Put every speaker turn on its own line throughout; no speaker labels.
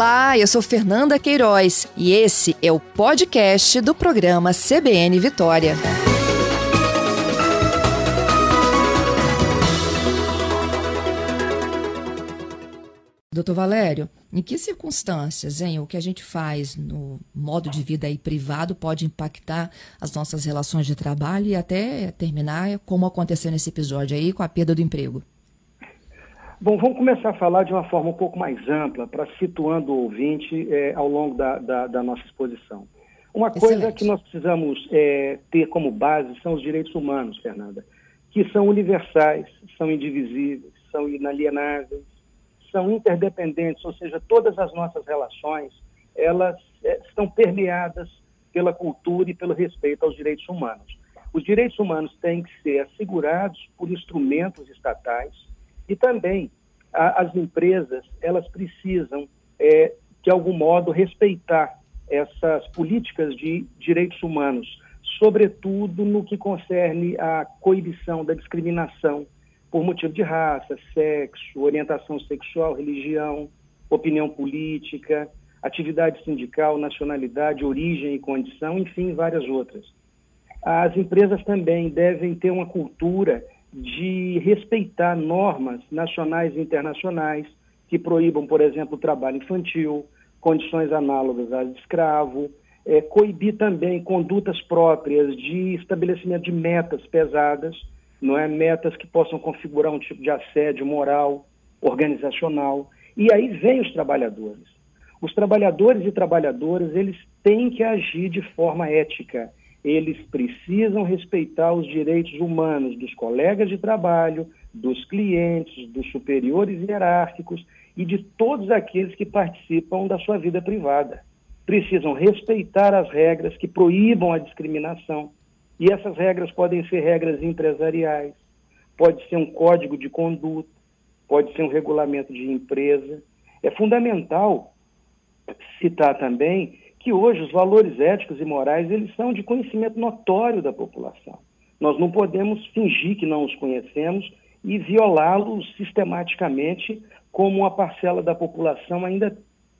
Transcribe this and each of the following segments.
Olá, eu sou Fernanda Queiroz e esse é o podcast do programa CBN Vitória. Doutor Valério, em que circunstâncias, hein, o que a gente faz no modo de vida aí privado pode impactar as nossas relações de trabalho e até terminar como aconteceu nesse episódio aí com a perda do emprego?
Bom, vamos começar a falar de uma forma um pouco mais ampla, para situando o ouvinte é, ao longo da, da, da, nossa exposição. Uma Excelente. coisa que nós precisamos é, ter como base são os direitos humanos, Fernanda, que são universais, são indivisíveis, são inalienáveis, são interdependentes, ou seja, todas as nossas relações, elas é, estão permeadas pela cultura e pelo respeito aos direitos humanos. Os direitos humanos têm que ser assegurados por instrumentos estatais, e também a, as empresas, elas precisam, é, de algum modo, respeitar essas políticas de direitos humanos, sobretudo no que concerne a coibição da discriminação por motivo de raça, sexo, orientação sexual, religião, opinião política, atividade sindical, nacionalidade, origem e condição, enfim, várias outras. As empresas também devem ter uma cultura de respeitar normas nacionais e internacionais que proíbam, por exemplo, o trabalho infantil, condições análogas às de escravo, é, coibir também condutas próprias de estabelecimento de metas pesadas, não é metas que possam configurar um tipo de assédio moral, organizacional. E aí vem os trabalhadores. Os trabalhadores e trabalhadoras, eles têm que agir de forma ética eles precisam respeitar os direitos humanos dos colegas de trabalho, dos clientes, dos superiores hierárquicos e de todos aqueles que participam da sua vida privada. Precisam respeitar as regras que proíbam a discriminação. E essas regras podem ser regras empresariais, pode ser um código de conduta, pode ser um regulamento de empresa. É fundamental citar também que hoje os valores éticos e morais eles são de conhecimento notório da população. Nós não podemos fingir que não os conhecemos e violá-los sistematicamente, como uma parcela da população ainda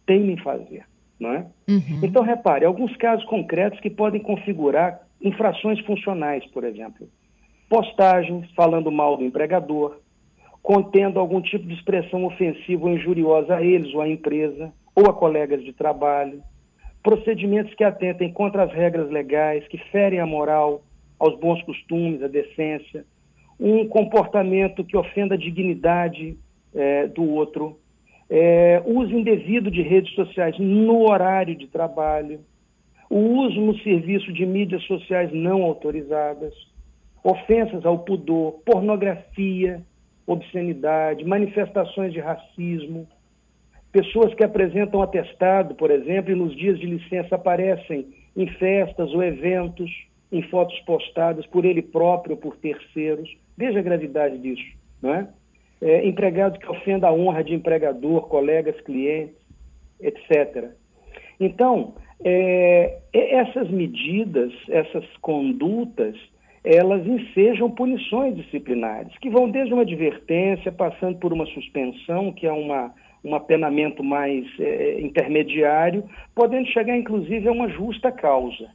tem em fazer. Não é? Uhum. Então, repare, alguns casos concretos que podem configurar infrações funcionais, por exemplo. Postagens falando mal do empregador, contendo algum tipo de expressão ofensiva ou injuriosa a eles ou à empresa, ou a colegas de trabalho, procedimentos que atentem contra as regras legais, que ferem a moral, aos bons costumes, a decência, um comportamento que ofenda a dignidade é, do outro, é, uso indevido de redes sociais no horário de trabalho, o uso no serviço de mídias sociais não autorizadas, ofensas ao pudor, pornografia, obscenidade, manifestações de racismo, Pessoas que apresentam atestado, por exemplo, e nos dias de licença aparecem em festas ou eventos, em fotos postadas por ele próprio ou por terceiros. Veja a gravidade disso, não é? é empregado que ofenda a honra de empregador, colegas, clientes, etc. Então, é, essas medidas, essas condutas, elas ensejam punições disciplinares, que vão desde uma advertência, passando por uma suspensão, que é uma um apenamento mais é, intermediário, podendo chegar inclusive a uma justa causa,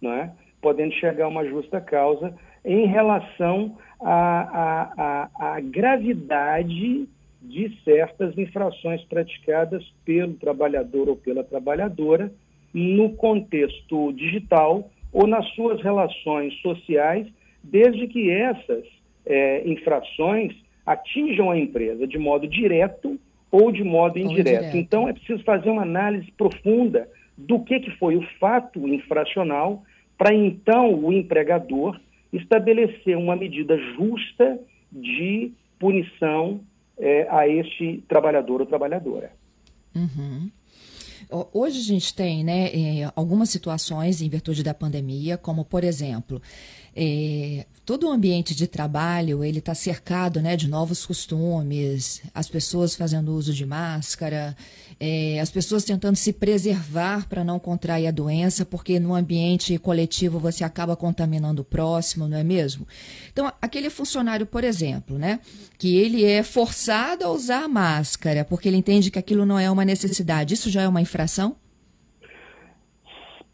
não é? podendo chegar a uma justa causa em relação à, gravidade de certas infrações praticadas pelo trabalhador ou pela trabalhadora no contexto digital ou nas suas relações sociais, desde que essas é, infrações atinjam a empresa de modo direto ou de modo indireto. indireto. Então, é preciso fazer uma análise profunda do que, que foi o fato infracional para então o empregador estabelecer uma medida justa de punição é, a este trabalhador ou trabalhadora.
Uhum. Hoje a gente tem né, algumas situações em virtude da pandemia, como, por exemplo, é, todo o ambiente de trabalho ele está cercado né, de novos costumes, as pessoas fazendo uso de máscara, é, as pessoas tentando se preservar para não contrair a doença, porque no ambiente coletivo você acaba contaminando o próximo, não é mesmo? Então, aquele funcionário, por exemplo, né, que ele é forçado a usar a máscara porque ele entende que aquilo não é uma necessidade, isso já é uma infração?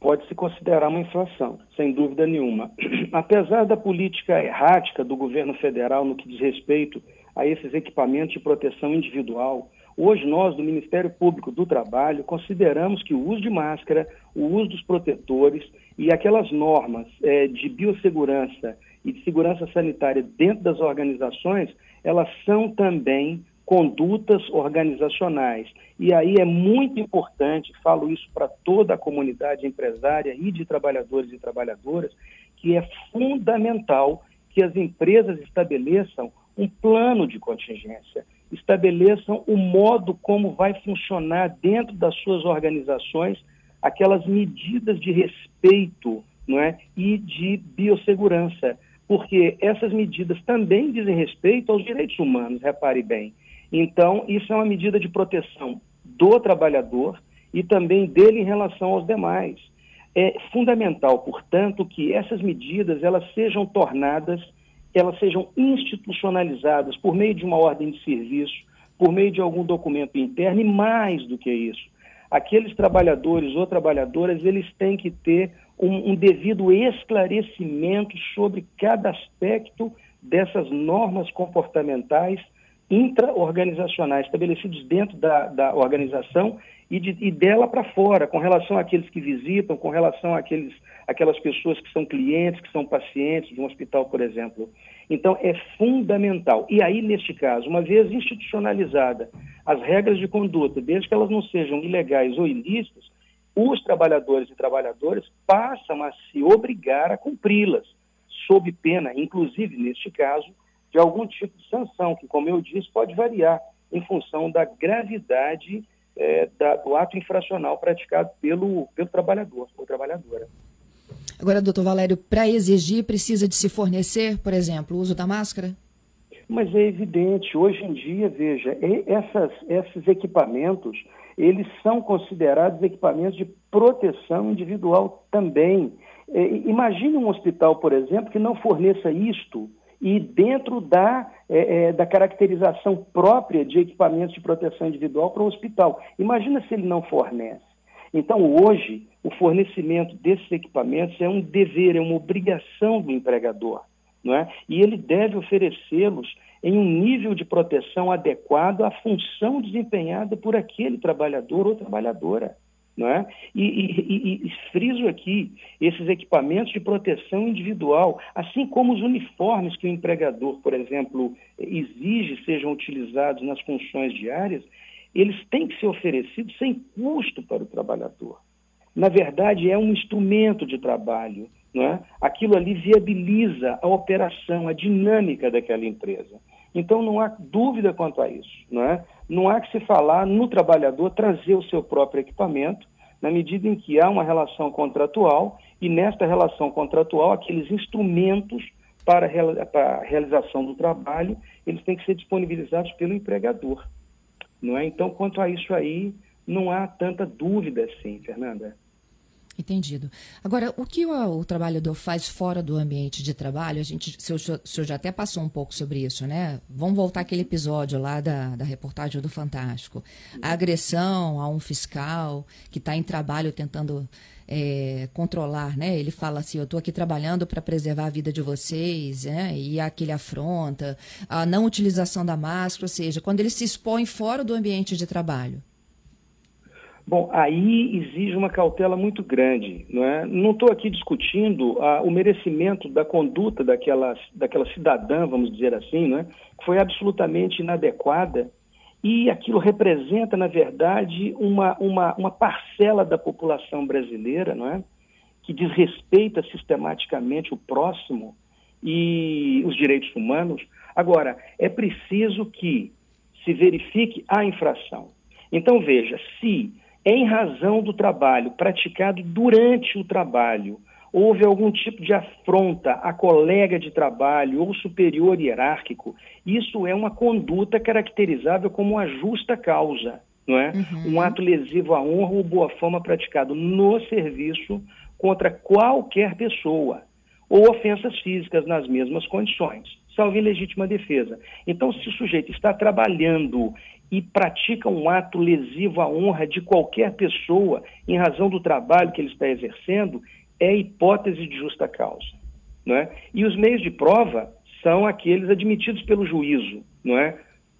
Pode se considerar uma inflação, sem dúvida nenhuma. Apesar da política errática do governo federal no que diz respeito a esses equipamentos de proteção individual, hoje nós, do Ministério Público do Trabalho, consideramos que o uso de máscara, o uso dos protetores e aquelas normas é, de biossegurança e de segurança sanitária dentro das organizações, elas são também condutas organizacionais. E aí é muito importante, falo isso para toda a comunidade empresária e de trabalhadores e trabalhadoras, que é fundamental que as empresas estabeleçam um plano de contingência, estabeleçam o modo como vai funcionar dentro das suas organizações aquelas medidas de respeito não é? e de biossegurança, porque essas medidas também dizem respeito aos direitos humanos, repare bem. Então, isso é uma medida de proteção do trabalhador e também dele em relação aos demais. É fundamental, portanto, que essas medidas elas sejam tornadas, elas sejam institucionalizadas por meio de uma ordem de serviço, por meio de algum documento interno e mais do que isso. Aqueles trabalhadores ou trabalhadoras, eles têm que ter um, um devido esclarecimento sobre cada aspecto dessas normas comportamentais intra-organizacionais estabelecidos dentro da, da organização e, de, e dela para fora, com relação àqueles que visitam, com relação àqueles, àquelas pessoas que são clientes, que são pacientes de um hospital, por exemplo. Então, é fundamental. E aí, neste caso, uma vez institucionalizada as regras de conduta, desde que elas não sejam ilegais ou ilícitas, os trabalhadores e trabalhadoras passam a se obrigar a cumpri-las, sob pena, inclusive, neste caso, de algum tipo de sanção, que, como eu disse, pode variar em função da gravidade é, da, do ato infracional praticado pelo, pelo trabalhador ou trabalhadora.
Agora, doutor Valério, para exigir, precisa de se fornecer, por exemplo, o uso da máscara?
Mas é evidente, hoje em dia, veja, essas, esses equipamentos, eles são considerados equipamentos de proteção individual também. É, imagine um hospital, por exemplo, que não forneça isto e dentro da, é, é, da caracterização própria de equipamentos de proteção individual para o hospital. Imagina se ele não fornece. Então, hoje, o fornecimento desses equipamentos é um dever, é uma obrigação do empregador. Não é? E ele deve oferecê-los em um nível de proteção adequado à função desempenhada por aquele trabalhador ou trabalhadora. Não é? e, e, e, friso aqui, esses equipamentos de proteção individual, assim como os uniformes que o empregador, por exemplo, exige sejam utilizados nas funções diárias, eles têm que ser oferecidos sem custo para o trabalhador. Na verdade, é um instrumento de trabalho. É? Aquilo ali viabiliza a operação, a dinâmica daquela empresa. Então não há dúvida quanto a isso, não é? Não há que se falar no trabalhador trazer o seu próprio equipamento, na medida em que há uma relação contratual e nesta relação contratual aqueles instrumentos para a realização do trabalho, eles têm que ser disponibilizados pelo empregador, não é? Então, quanto a isso aí, não há tanta dúvida assim, Fernanda.
Entendido. Agora, o que o, o, trabalhador faz fora do ambiente de trabalho, a gente, o senhor, o senhor já até passou um pouco sobre isso, né? Vamos voltar aquele episódio lá da, da reportagem do Fantástico. A agressão a um fiscal que está em trabalho tentando é, controlar, né? Ele fala assim, eu estou aqui trabalhando para preservar a vida de vocês, né? E aquele afronta, a não utilização da máscara, ou seja, quando ele se expõe fora do ambiente de trabalho.
Bom, aí exige uma cautela muito grande. Não é? Não estou aqui discutindo ah, o merecimento da conduta daquela, daquela cidadã, vamos dizer assim, não é? que foi absolutamente inadequada e aquilo representa, na verdade, uma, uma, uma parcela da população brasileira não é? que desrespeita sistematicamente o próximo e os direitos humanos. Agora, é preciso que se verifique a infração. Então, veja, se em razão do trabalho praticado durante o trabalho, houve algum tipo de afronta a colega de trabalho ou superior hierárquico, isso é uma conduta caracterizável como uma justa causa, não é? Uhum. Um ato lesivo à honra ou boa fama praticado no serviço contra qualquer pessoa ou ofensas físicas nas mesmas condições, salvo legítima defesa. Então, se o sujeito está trabalhando e pratica um ato lesivo à honra de qualquer pessoa em razão do trabalho que ele está exercendo, é hipótese de justa causa. Não é? E os meios de prova são aqueles admitidos pelo juízo, não é?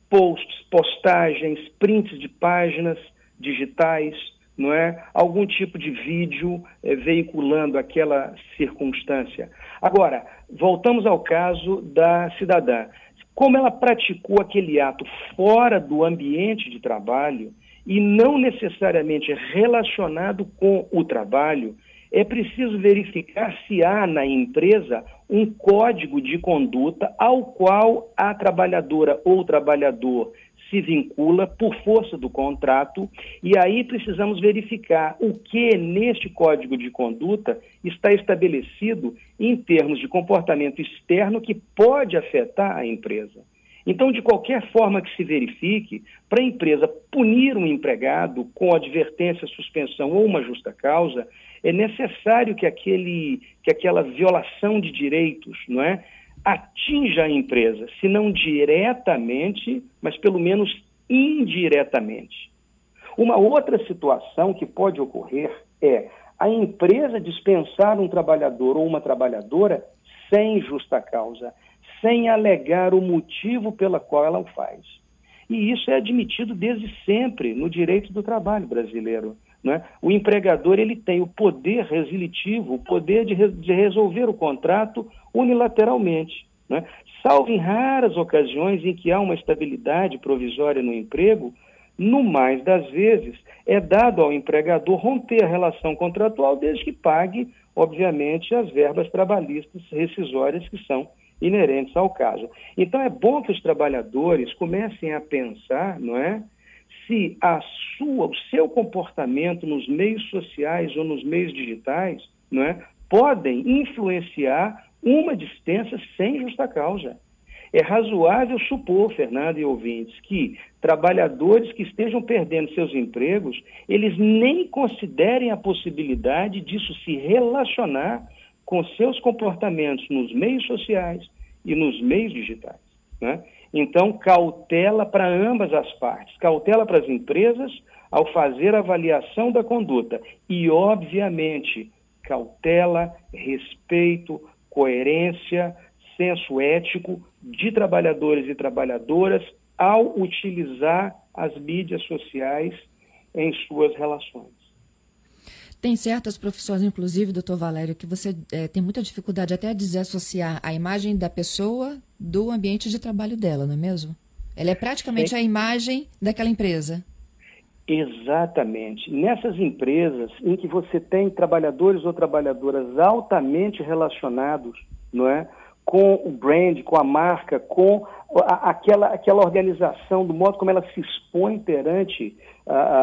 Posts, postagens, prints de páginas digitais, não é? Algum tipo de vídeo é, veiculando aquela circunstância. Agora, voltamos ao caso da cidadã. Como ela praticou aquele ato fora do ambiente de trabalho e não necessariamente relacionado com o trabalho, é preciso verificar se há na empresa um código de conduta ao qual a trabalhadora ou trabalhador se vincula por força do contrato, e aí precisamos verificar o que neste código de conduta está estabelecido em termos de comportamento externo que pode afetar a empresa. Então, de qualquer forma que se verifique, para a empresa punir um empregado com advertência, suspensão ou uma justa causa, é necessário que, aquele, que aquela violação de direitos não é, atinja a empresa, se não diretamente, mas pelo menos indiretamente. Uma outra situação que pode ocorrer é a empresa dispensar um trabalhador ou uma trabalhadora sem justa causa, sem alegar o motivo pela qual ela o faz. E isso é admitido desde sempre no direito do trabalho brasileiro. Né? O empregador ele tem o poder resilitivo, o poder de, re de resolver o contrato unilateralmente. Né? Salvo em raras ocasiões em que há uma estabilidade provisória no emprego, no mais das vezes é dado ao empregador romper a relação contratual desde que pague, obviamente, as verbas trabalhistas rescisórias que são inerentes ao caso. Então é bom que os trabalhadores comecem a pensar, não é? Se a sua, o seu comportamento nos meios sociais ou nos meios digitais, não é, podem influenciar uma dispensa sem justa causa. É razoável supor, Fernando e ouvintes, que trabalhadores que estejam perdendo seus empregos, eles nem considerem a possibilidade disso se relacionar com seus comportamentos nos meios sociais e nos meios digitais. Né? Então, cautela para ambas as partes, cautela para as empresas ao fazer avaliação da conduta e, obviamente, cautela, respeito, coerência, senso ético de trabalhadores e trabalhadoras ao utilizar as mídias sociais em suas relações.
Tem certas profissões, inclusive, doutor Valério, que você é, tem muita dificuldade até de desassociar a imagem da pessoa do ambiente de trabalho dela, não é mesmo? Ela é praticamente é. a imagem daquela empresa.
Exatamente. Nessas empresas em que você tem trabalhadores ou trabalhadoras altamente relacionados, não é, com o brand, com a marca, com a, aquela, aquela organização, do modo como ela se expõe perante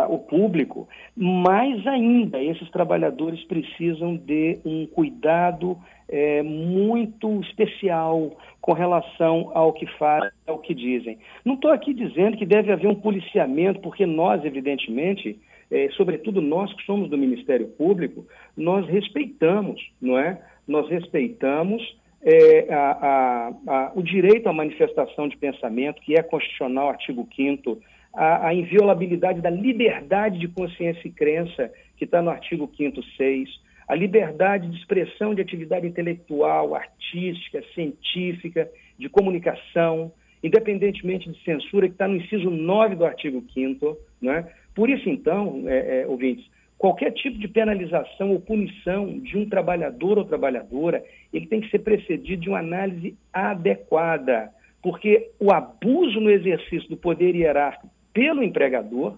o público, mais ainda esses trabalhadores precisam de um cuidado é, muito especial com relação ao que fazem, ao que dizem. Não estou aqui dizendo que deve haver um policiamento, porque nós, evidentemente, é, sobretudo nós que somos do Ministério Público, nós respeitamos, não é? Nós respeitamos é, a, a, a, o direito à manifestação de pensamento, que é constitucional, artigo 5 a, a inviolabilidade da liberdade de consciência e crença, que está no artigo 5 6 a liberdade de expressão de atividade intelectual, artística, científica, de comunicação, independentemente de censura, que está no inciso 9 do artigo 5 né? Por isso, então, é, é, ouvintes, qualquer tipo de penalização ou punição de um trabalhador ou trabalhadora, ele tem que ser precedido de uma análise adequada, porque o abuso no exercício do poder hierárquico pelo empregador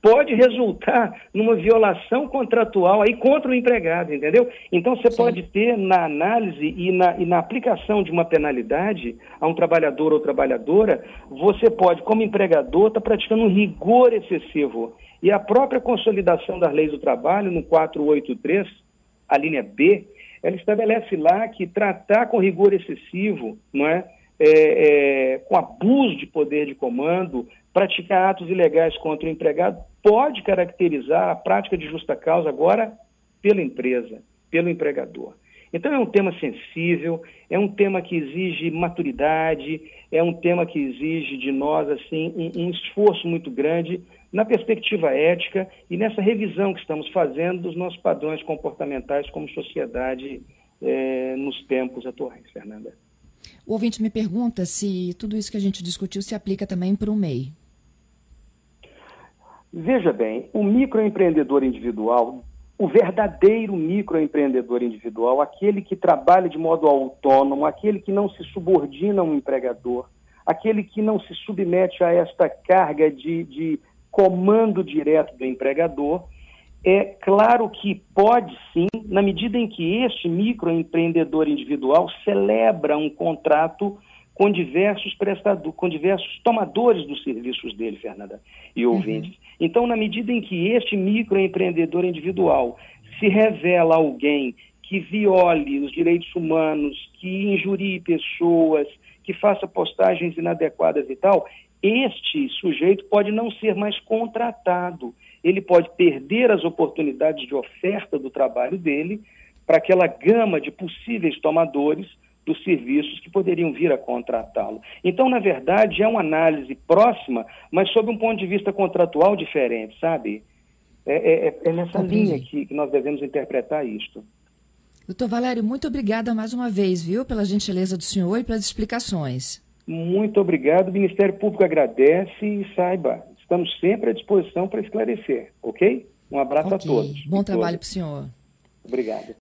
pode resultar numa violação contratual aí contra o empregado, entendeu? Então você Sim. pode ter na análise e na, e na aplicação de uma penalidade a um trabalhador ou trabalhadora, você pode, como empregador, estar tá praticando um rigor excessivo. E a própria consolidação das leis do trabalho, no 483, a linha B, ela estabelece lá que tratar com rigor excessivo, não é? É, é, com abuso de poder de comando, praticar atos ilegais contra o empregado, pode caracterizar a prática de justa causa agora pela empresa, pelo empregador. Então é um tema sensível, é um tema que exige maturidade, é um tema que exige de nós assim um, um esforço muito grande na perspectiva ética e nessa revisão que estamos fazendo dos nossos padrões comportamentais como sociedade é, nos tempos atuais, Fernanda.
O ouvinte me pergunta se tudo isso que a gente discutiu se aplica também para o MEI.
Veja bem, o microempreendedor individual, o verdadeiro microempreendedor individual, aquele que trabalha de modo autônomo, aquele que não se subordina a um empregador, aquele que não se submete a esta carga de, de comando direto do empregador, é claro que pode sim, na medida em que este microempreendedor individual celebra um contrato com diversos prestadores, com diversos tomadores dos serviços dele, Fernanda, e uhum. ouvintes. Uhum. Então, na medida em que este microempreendedor individual se revela alguém que viole os direitos humanos, que injurie pessoas, que faça postagens inadequadas e tal, este sujeito pode não ser mais contratado. Ele pode perder as oportunidades de oferta do trabalho dele para aquela gama de possíveis tomadores dos serviços que poderiam vir a contratá-lo. Então, na verdade, é uma análise próxima, mas sob um ponto de vista contratual diferente, sabe? É, é, é, é nessa linha que, que nós devemos interpretar isto.
Doutor Valério, muito obrigada mais uma vez, viu, pela gentileza do senhor e pelas explicações.
Muito obrigado. O Ministério Público agradece e saiba, estamos sempre à disposição para esclarecer, ok? Um abraço okay. a todos.
Bom trabalho para o senhor.
Obrigado.